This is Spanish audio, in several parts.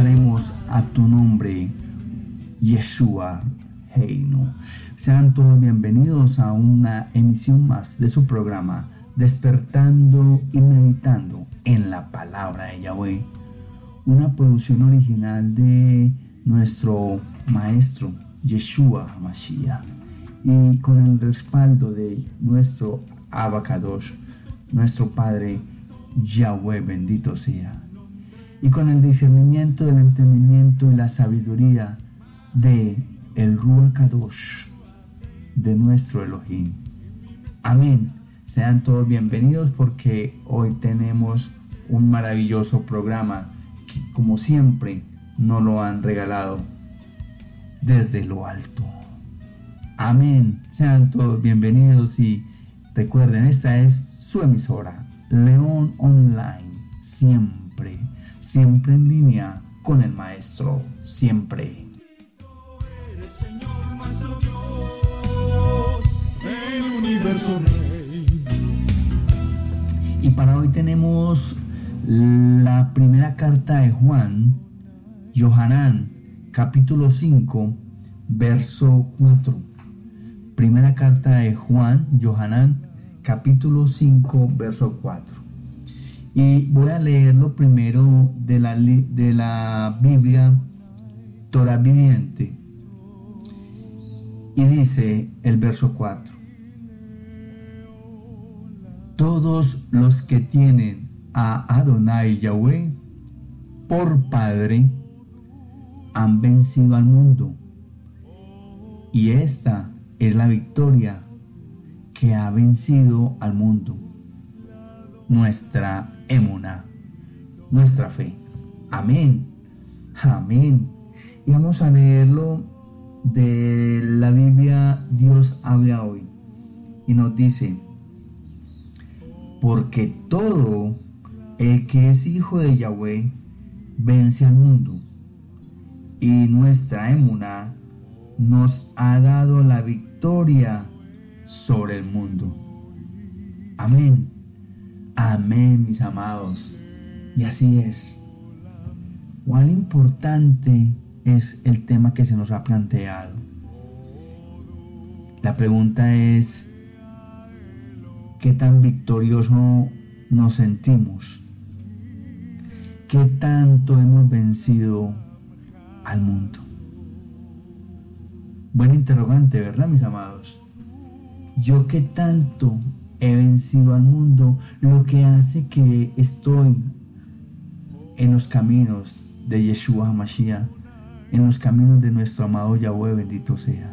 cantaremos a tu nombre, Yeshua Heino. Sean todos bienvenidos a una emisión más de su programa, Despertando y Meditando en la Palabra de Yahweh. Una producción original de nuestro maestro Yeshua Mashiach y con el respaldo de nuestro Abacadosh, nuestro Padre Yahweh bendito sea y con el discernimiento del entendimiento y la sabiduría de el Ruach de nuestro Elohim. Amén. Sean todos bienvenidos porque hoy tenemos un maravilloso programa que como siempre nos lo han regalado desde lo alto. Amén. Sean todos bienvenidos y recuerden, esta es su emisora, León Online, siempre siempre en línea con el Maestro, siempre. Y para hoy tenemos la primera carta de Juan, Johanán, capítulo 5, verso 4. Primera carta de Juan, Johanán, capítulo 5, verso 4. Y voy a leerlo primero de la, de la Biblia Torah viviente. Y dice el verso 4. Todos los que tienen a Adonai Yahweh por Padre han vencido al mundo. Y esta es la victoria que ha vencido al mundo. Nuestra emuna, nuestra fe. Amén. Amén. Y vamos a leerlo de la Biblia Dios habla hoy. Y nos dice, porque todo el que es hijo de Yahweh vence al mundo. Y nuestra emuna nos ha dado la victoria sobre el mundo. Amén. Amén, mis amados. Y así es. Cuán importante es el tema que se nos ha planteado. La pregunta es, ¿qué tan victorioso nos sentimos? ¿Qué tanto hemos vencido al mundo? Buen interrogante, ¿verdad, mis amados? ¿Yo qué tanto he vencido al mundo, lo que hace que estoy en los caminos de Yeshua HaMashiach, en los caminos de nuestro amado Yahweh, bendito sea.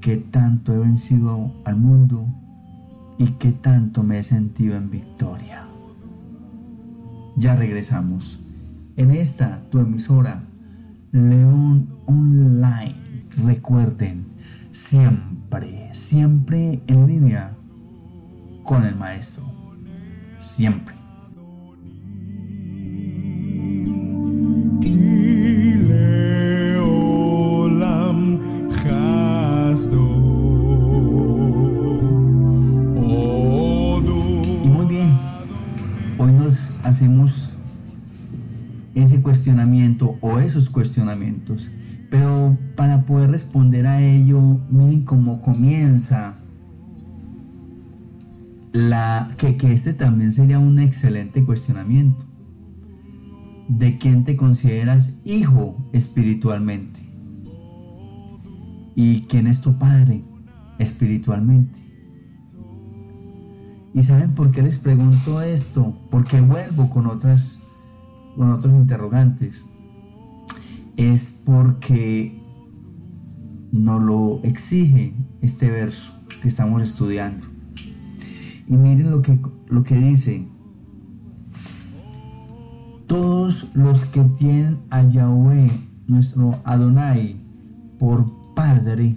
Qué tanto he vencido al mundo y qué tanto me he sentido en victoria. Ya regresamos. En esta, tu emisora, León Online. Recuerden, siempre, siempre en línea con el maestro. Siempre. Y muy bien, hoy nos hacemos ese cuestionamiento o esos cuestionamientos. Pero para poder responder a ello, miren cómo comienza la, que, que este también sería un excelente cuestionamiento. ¿De quién te consideras hijo espiritualmente? ¿Y quién es tu padre espiritualmente? ¿Y saben por qué les pregunto esto? Porque vuelvo con otras con otros interrogantes. Es porque nos lo exige este verso que estamos estudiando. Y miren lo que, lo que dice. Todos los que tienen a Yahweh, nuestro Adonai, por Padre,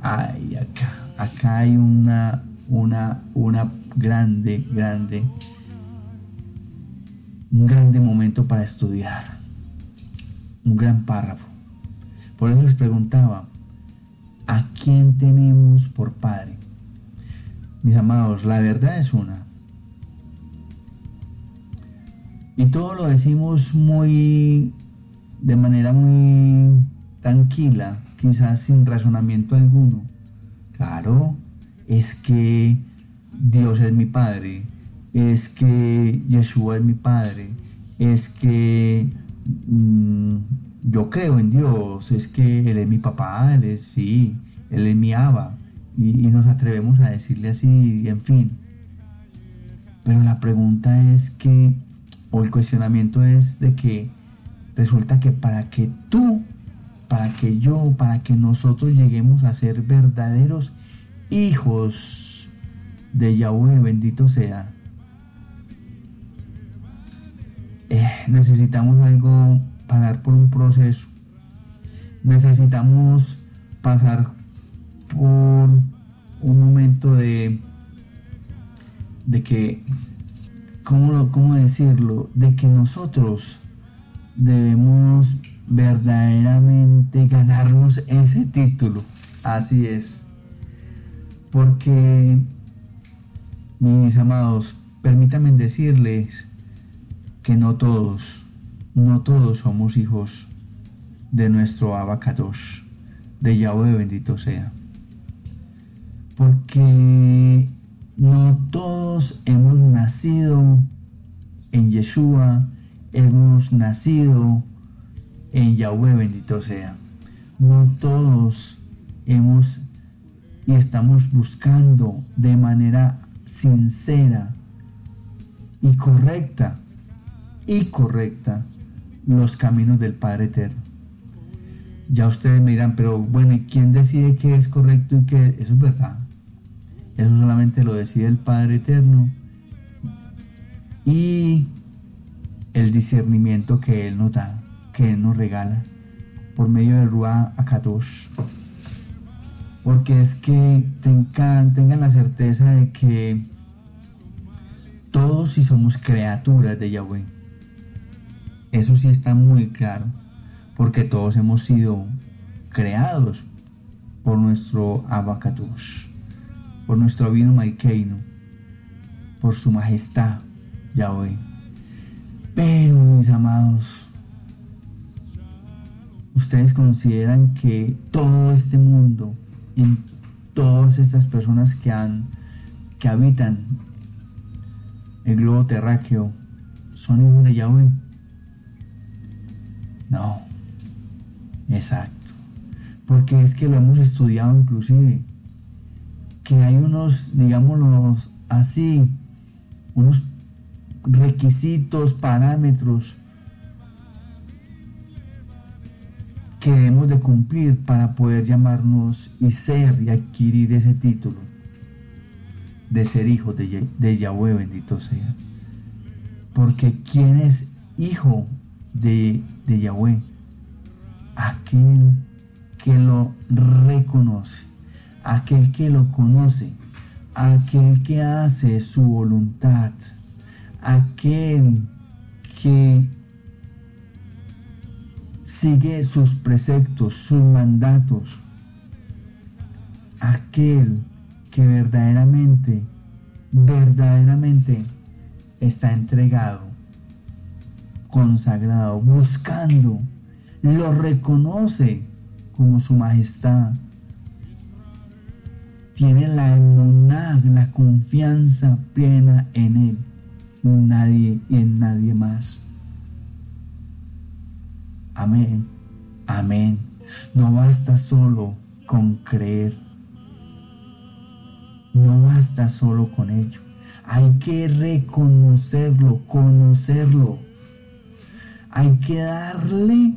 ay, acá, acá hay una, una, una grande, grande, un grande momento para estudiar, un gran párrafo. Por eso les preguntaba, ¿a quién tenemos por Padre? Mis amados, la verdad es una. Y todo lo decimos muy, de manera muy tranquila, quizás sin razonamiento alguno. Claro, es que Dios es mi Padre, es que Yeshua es mi Padre, es que mm, yo creo en Dios, es que Él es mi papá, Él es, sí, Él es mi Abba, y, nos atrevemos a decirle así, en fin. Pero la pregunta es que, o el cuestionamiento es de que resulta que para que tú, para que yo, para que nosotros lleguemos a ser verdaderos hijos de Yahweh, bendito sea, eh, necesitamos algo, pasar por un proceso. Necesitamos pasar por un momento de, de que, ¿cómo, ¿cómo decirlo? De que nosotros debemos verdaderamente ganarnos ese título. Así es. Porque, mis amados, permítanme decirles que no todos, no todos somos hijos de nuestro Abacados, de Yahweh bendito sea. Porque no todos hemos nacido en Yeshua, hemos nacido en Yahweh bendito sea. No todos hemos y estamos buscando de manera sincera y correcta y correcta los caminos del Padre Eterno. Ya ustedes me dirán, pero bueno, ¿y quién decide qué es correcto y qué? Eso es verdad. Eso solamente lo decide el Padre Eterno. Y el discernimiento que Él nos da, que Él nos regala por medio del Ruah Akadosh. Porque es que tengan, la certeza de que todos si somos criaturas de Yahweh eso sí está muy claro, porque todos hemos sido creados por nuestro Abacatus, por nuestro vino Malkeino, por su majestad, Yahweh. Pero, mis amados, ustedes consideran que todo este mundo, en todas estas personas que han, que habitan el globo terráqueo, son hijos de Yahweh. No, exacto. Porque es que lo hemos estudiado inclusive. Que hay unos, digámoslo así, unos requisitos, parámetros que debemos de cumplir para poder llamarnos y ser y adquirir ese título de ser hijo de, de Yahweh, bendito sea. Porque ¿quién es hijo de, de Yahweh, aquel que lo reconoce, aquel que lo conoce, aquel que hace su voluntad, aquel que sigue sus preceptos, sus mandatos, aquel que verdaderamente, verdaderamente está entregado consagrado, buscando, lo reconoce como su majestad. Tiene la emuná, la confianza plena en él, en nadie y en nadie más. Amén, amén. No basta solo con creer. No basta solo con ello. Hay que reconocerlo, conocerlo hay que darle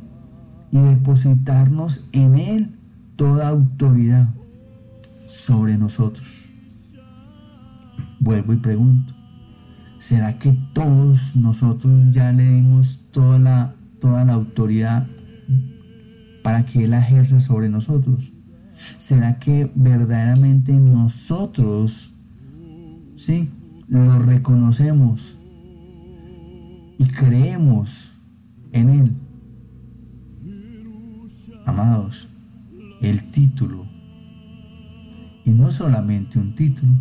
y depositarnos en Él toda autoridad sobre nosotros. Vuelvo y pregunto, ¿será que todos nosotros ya le dimos toda la, toda la autoridad para que Él ejerza sobre nosotros? ¿Será que verdaderamente nosotros, sí, lo reconocemos y creemos en Él. Amados, el título, y no solamente un título,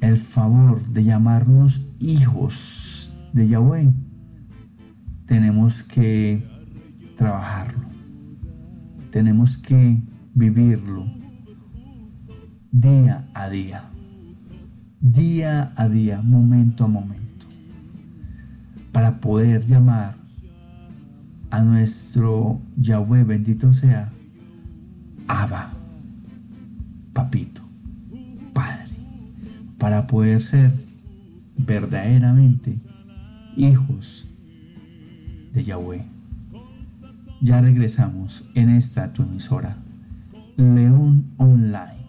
el favor de llamarnos hijos de Yahweh, tenemos que trabajarlo, tenemos que vivirlo día a día, día a día, momento a momento, para poder llamar a nuestro Yahweh, bendito sea, Abba, papito, padre, para poder ser verdaderamente hijos de Yahweh. Ya regresamos en esta tu emisora, León Online,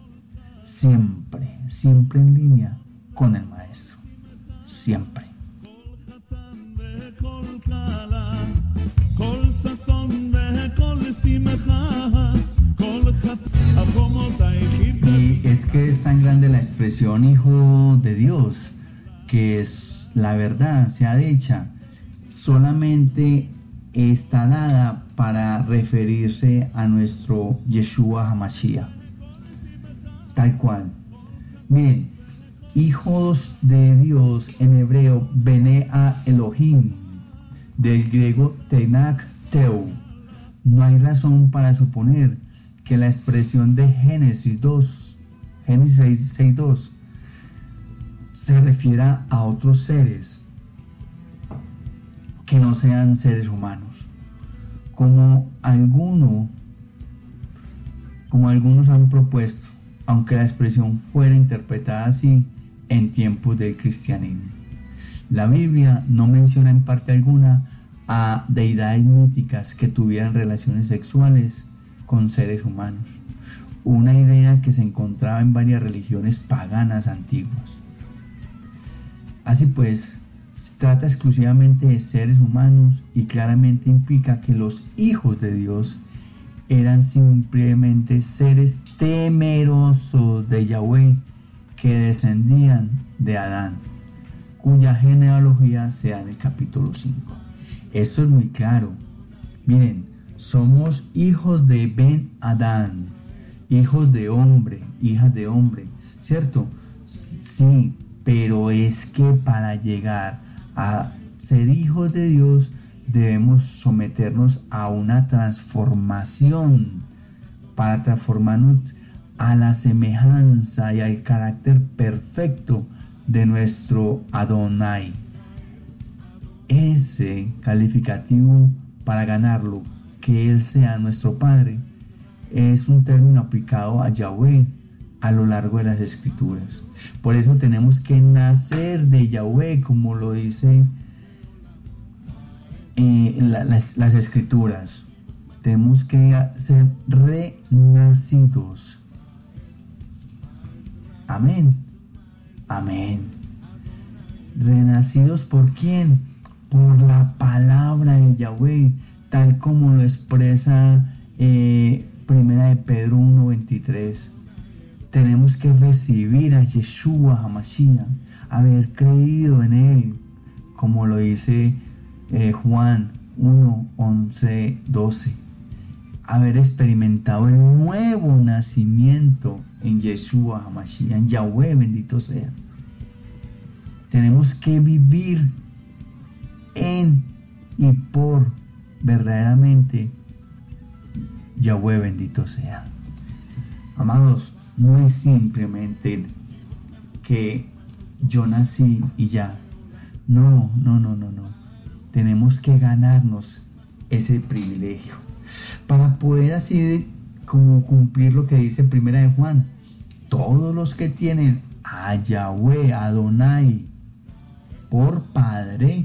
siempre, siempre en línea con el Maestro, siempre. La expresión hijo de Dios, que es la verdad sea dicha, solamente está dada para referirse a nuestro Yeshua Hamashiach. Tal cual. Miren, hijos de Dios en hebreo, Bene a Elohim, del griego Tenak Teu. No hay razón para suponer que la expresión de Génesis 2, Génesis 6, 2, se refiera a otros seres que no sean seres humanos. Como alguno, como algunos han propuesto, aunque la expresión fuera interpretada así en tiempos del cristianismo. La Biblia no menciona en parte alguna a deidades míticas que tuvieran relaciones sexuales con seres humanos, una idea que se encontraba en varias religiones paganas antiguas. Así pues, se trata exclusivamente de seres humanos y claramente implica que los hijos de Dios eran simplemente seres temerosos de Yahweh que descendían de Adán, cuya genealogía se da en el capítulo 5. Esto es muy claro. Miren, somos hijos de Ben Adán, hijos de hombre, hijas de hombre, ¿cierto? Sí, pero es que para llegar a ser hijos de Dios debemos someternos a una transformación, para transformarnos a la semejanza y al carácter perfecto de nuestro Adonai. Ese calificativo para ganarlo que Él sea nuestro Padre, es un término aplicado a Yahweh a lo largo de las escrituras. Por eso tenemos que nacer de Yahweh, como lo dice eh, las, escrituras. Tenemos que ser renacidos. Amén. Amén. Renacidos por quién? Por la palabra de Yahweh tal como lo expresa eh, Primera de Pedro 1.23. Tenemos que recibir a Yeshua HaMashiach, haber creído en Él, como lo dice eh, Juan 1, 11, 12. Haber experimentado el nuevo nacimiento en Yeshua HaMashiach, en Yahweh, bendito sea. Tenemos que vivir en y por verdaderamente Yahweh bendito sea. Amados, no es simplemente que yo nací y ya. No, no, no, no, no. Tenemos que ganarnos ese privilegio para poder así como cumplir lo que dice Primera de Juan. Todos los que tienen a Yahweh, Adonai, por Padre,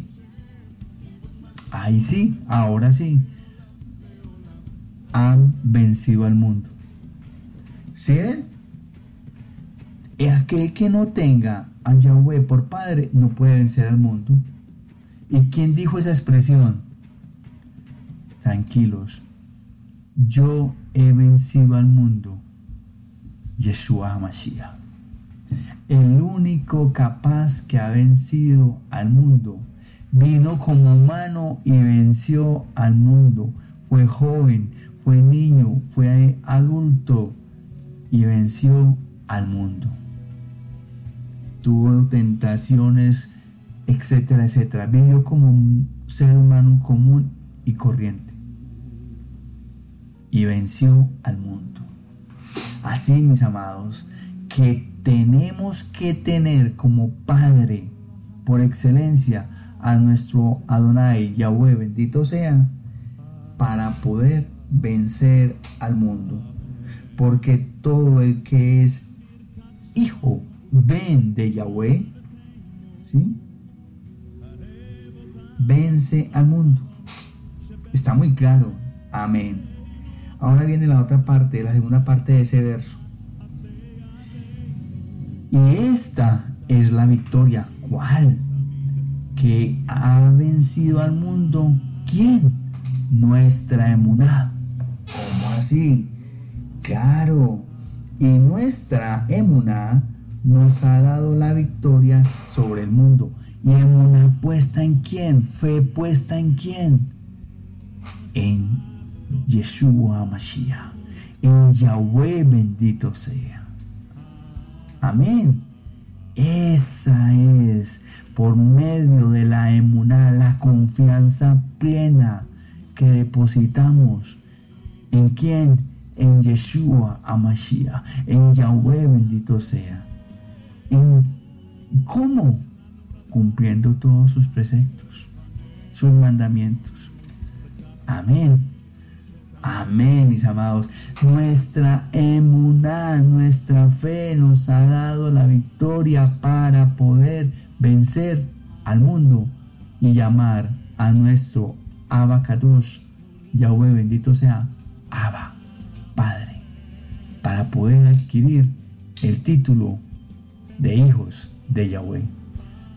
ahí sí, ahora sí, han vencido al mundo. ¿Sí ven? Aquel que no tenga a Yahweh por Padre no puede vencer al mundo. ¿Y quién dijo esa expresión? Tranquilos, yo he vencido al mundo, Yeshua Mashiach. El único capaz que ha vencido al mundo vino como humano y venció al mundo. Fue joven, fue niño, fue adulto y venció al mundo. tuvo tentaciones, etcétera, etcétera. Vivió como un ser humano común y corriente. Y venció al mundo. Así, mis amados, que tenemos que tener como Padre por excelencia a nuestro Adonai Yahweh, bendito sea, para poder vencer al mundo. Porque todo el que es hijo, ven de Yahweh, ¿sí? Vence al mundo. Está muy claro. Amén. Ahora viene la otra parte, la segunda parte de ese verso. Y esta es la victoria. ¿Cuál? Que ha vencido al mundo. ¿Quién? Nuestra emuná. ¿Cómo así? Claro. Y nuestra emuná nos ha dado la victoria sobre el mundo. ¿Y emuná puesta en quién? ¿Fe puesta en quién? En Yeshua Mashiach. En Yahweh bendito sea. Amén. Esa es por medio de la emuná, la confianza plena que depositamos. ¿En quién? En Yeshua Amashiach, en Yahweh bendito sea. ¿En cómo? Cumpliendo todos sus preceptos, sus mandamientos. Amén. Amén, mis amados. Nuestra emuná, nuestra fe nos ha dado la victoria para poder vencer al mundo y llamar a nuestro Abacados, Yahweh bendito sea, Abba, Padre, para poder adquirir el título de hijos de Yahweh.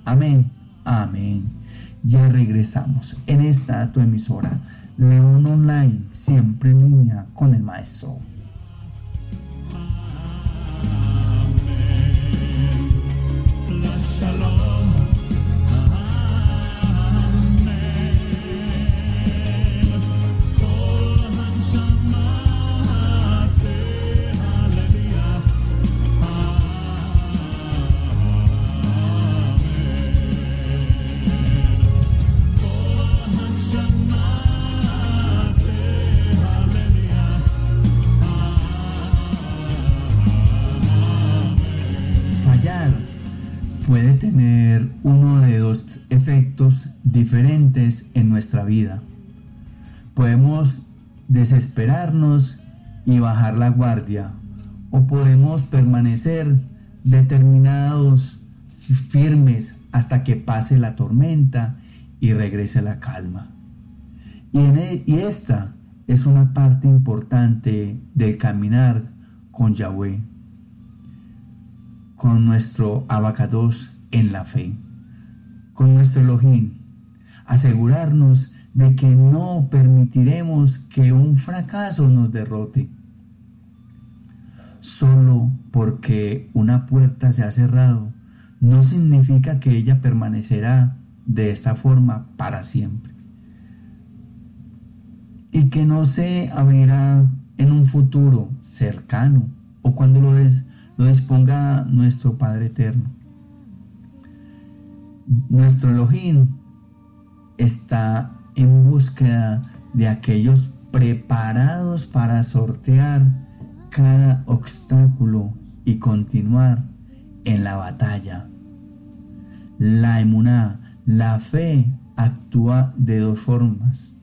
Amén, amén. Ya regresamos en esta tu emisora León Online, siempre en línea con el maestro. puede en nuestra vida. Podemos desesperarnos y bajar la guardia o podemos permanecer determinados, firmes hasta que pase la tormenta y regrese la calma. Y, e, y esta es una parte importante del caminar con Yahweh con nuestro abacados en la fe, con nuestro Elohim, asegurarnos de que no permitiremos que un fracaso nos derrote. Solo porque una puerta se ha cerrado no significa que ella permanecerá de esta forma para siempre. Y que no se abrirá en un futuro cercano o cuando lo, des, lo disponga nuestro Padre Eterno. Nuestro Elohim está en búsqueda de aquellos preparados para sortear cada obstáculo y continuar en la batalla. La emuná, la fe, actúa de dos formas.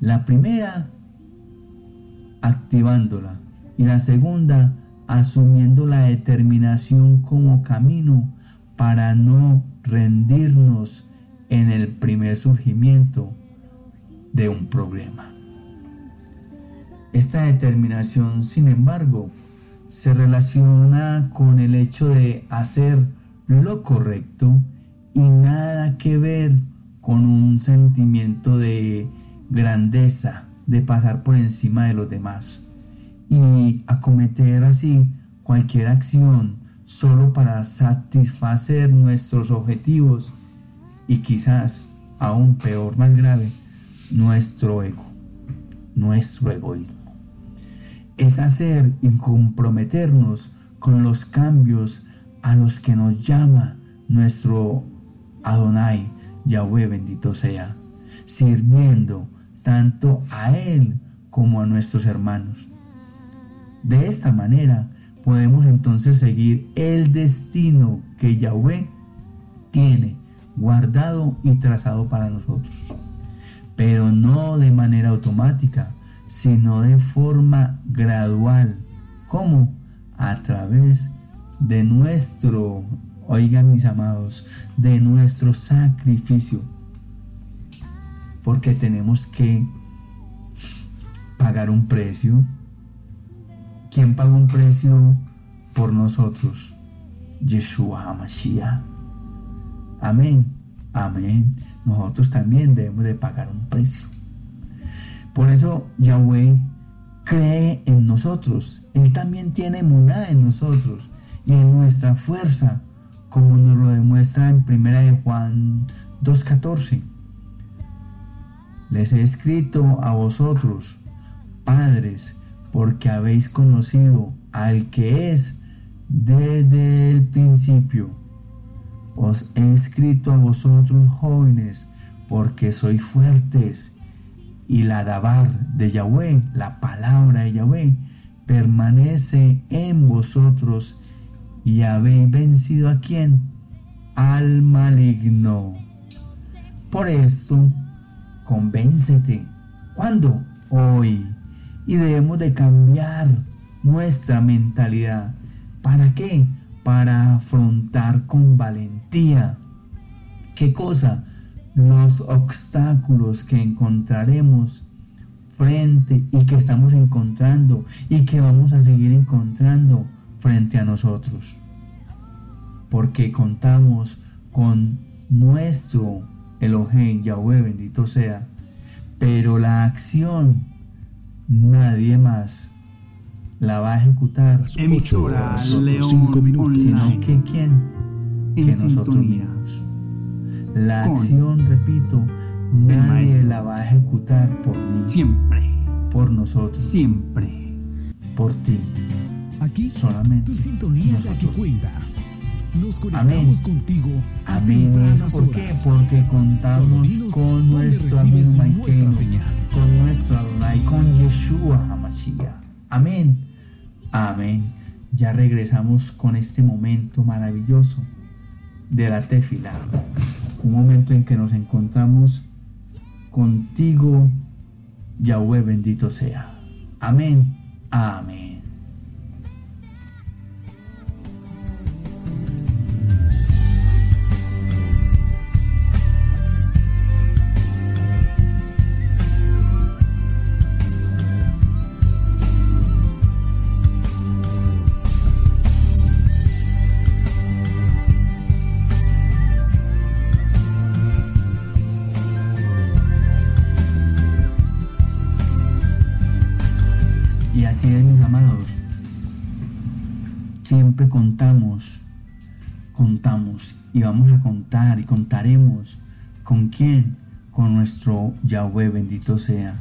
La primera, activándola, y la segunda, asumiendo la determinación como camino para no rendirnos en el primer surgimiento de un problema. Esta determinación, sin embargo, se relaciona con el hecho de hacer lo correcto y nada que ver con un sentimiento de grandeza, de pasar por encima de los demás y acometer así cualquier acción solo para satisfacer nuestros objetivos y quizás aún peor, más grave, nuestro ego, nuestro egoísmo. Es hacer y comprometernos con los cambios a los que nos llama nuestro Adonai, Yahweh bendito sea, sirviendo tanto a Él como a nuestros hermanos. De esta manera podemos entonces seguir el destino que Yahweh tiene guardado y trazado para nosotros. Pero no de manera automática, sino de forma gradual. ¿Cómo? A través de nuestro, oigan mis amados, de nuestro sacrificio. Porque tenemos que pagar un precio. ¿Quién paga un precio por nosotros? Yeshua HaMashiach. Amén. Amén. Nosotros también debemos de pagar un precio. Por eso Yahweh cree en nosotros. Él también tiene emuná en nosotros y en nuestra fuerza, como nos lo demuestra en 1 de Juan 2.14. Les he escrito a vosotros, padres, porque habéis conocido al que es desde el principio. Os he escrito a vosotros jóvenes, porque sois fuertes, y la dabar de Yahweh, la palabra de Yahweh, permanece en vosotros, y habéis vencido a quién? Al maligno. Por esto, convéncete. ¿Cuándo? Hoy. Y debemos de cambiar nuestra mentalidad. ¿Para qué? Para afrontar con valentía. ¿Qué cosa? Los obstáculos que encontraremos frente y que estamos encontrando y que vamos a seguir encontrando frente a nosotros. Porque contamos con nuestro Elohim, Yahweh, bendito sea. Pero la acción nadie más la va a ejecutar. Emisora León minutos. Sino que quién? que nosotros mismos. La acción, repito, nadie la va a ejecutar por mí. Siempre. Por nosotros. Siempre. Por ti. Aquí solamente. Tu sintonía es la que cuenta. Nos conectamos contigo a Amén. ¿Por qué? Porque contamos con nuestro amigo Maikeno, con nuestro Adonai, con Yeshua HaMashiach. Amén. Amén. Ya regresamos con este momento maravilloso de la tefila. Un momento en que nos encontramos contigo, Yahweh bendito sea. Amén. Amén. Yahweh bendito sea.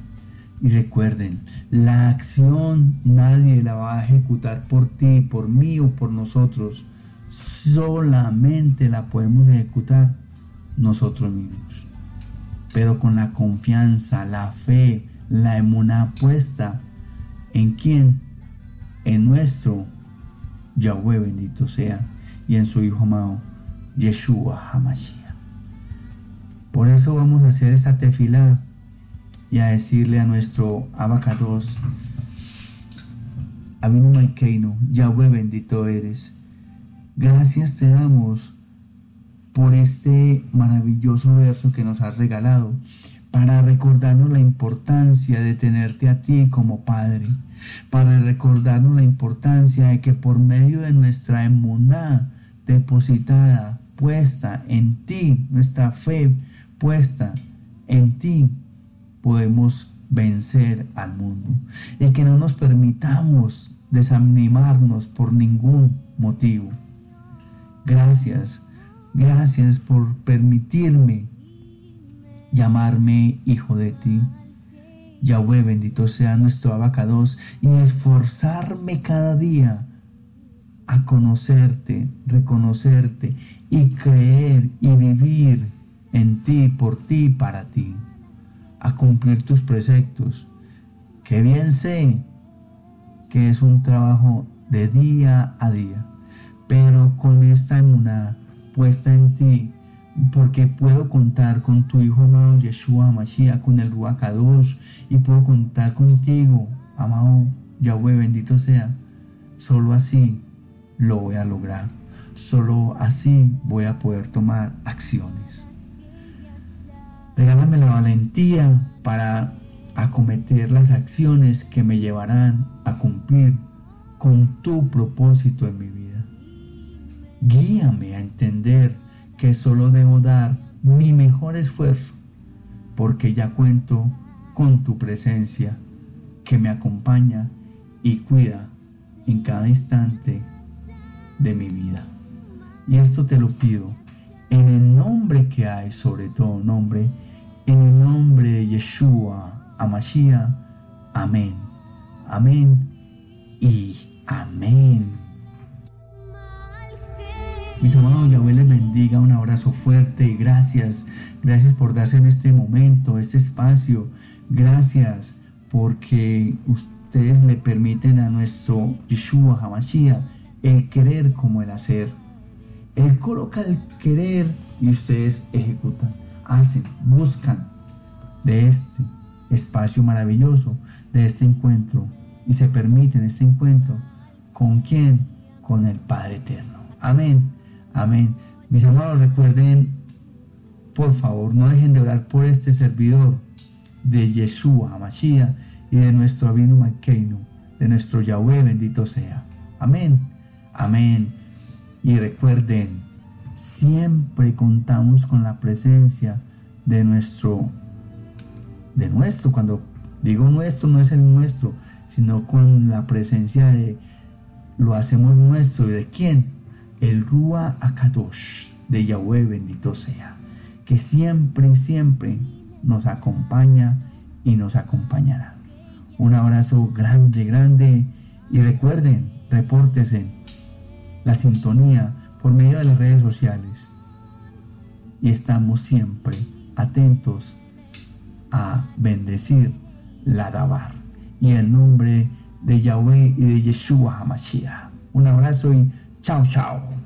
Y recuerden, la acción nadie la va a ejecutar por ti, por mí o por nosotros. Solamente la podemos ejecutar nosotros mismos. Pero con la confianza, la fe, la emuná puesta en quién? En nuestro Yahweh bendito sea, y en su Hijo amado, Yeshua Hamashiach. Por eso vamos a hacer esta tefilá y a decirle a nuestro abacados, Abinu Malkeino, Yahweh bendito eres. Gracias te damos por este maravilloso verso que nos has regalado para recordarnos la importancia de tenerte a ti como Padre para recordarnos la importancia de que por medio de nuestra emuná depositada, puesta en ti, nuestra fe puesta en ti, podemos vencer al mundo. Y que no nos permitamos desanimarnos por ningún motivo. Gracias, gracias por permitirme llamarme hijo de ti. Yahweh bendito sea nuestro abacados y esforzarme cada día a conocerte, reconocerte y creer y vivir en ti, por ti, para ti, a cumplir tus preceptos, que bien sé que es un trabajo de día a día, pero con esta emuná puesta en ti, porque puedo contar con tu Hijo amado Yeshua Mashiach, con el Ruach y puedo contar contigo, amado Yahweh, bendito sea. Solo así lo voy a lograr. Solo así voy a poder tomar acciones. Regálame la valentía para acometer las acciones que me llevarán a cumplir con tu propósito en mi vida. Guíame a entender que solo debo dar mi mejor esfuerzo porque ya cuento con tu presencia que me acompaña y cuida en cada instante de mi vida. Y esto te lo pido en el nombre que hay sobre todo nombre, en el nombre de Yeshua, Amashia. Amén. Amén y amén. Mis amados, Yahweh les bendiga, un abrazo fuerte y gracias, gracias por darse en este momento, este espacio, gracias porque ustedes le permiten a nuestro Yeshua Hamashiach el querer como el hacer. Él coloca el querer y ustedes ejecutan, hacen, buscan de este espacio maravilloso, de este encuentro y se permiten este encuentro. ¿Con quién? Con el Padre Eterno. Amén. Amén. Mis amados, recuerden, por favor, no dejen de orar por este servidor de Yeshua Mashiach y de nuestro Abino Makeinu, de nuestro Yahweh, bendito sea. Amén. Amén. Y recuerden, siempre contamos con la presencia de nuestro, de nuestro, cuando digo nuestro, no es el nuestro, sino con la presencia de, lo hacemos nuestro, ¿y de quién? El Rúa Akadosh, de Yahweh, bendito sea, que siempre, siempre nos acompaña y nos acompañará. Un abrazo grande, grande, y recuerden, repórtese la sintonía por medio de las redes sociales. Y estamos siempre atentos a bendecir la Dabar y el nombre de Yahweh y de Yeshua HaMashiach. Un abrazo y chao, chao.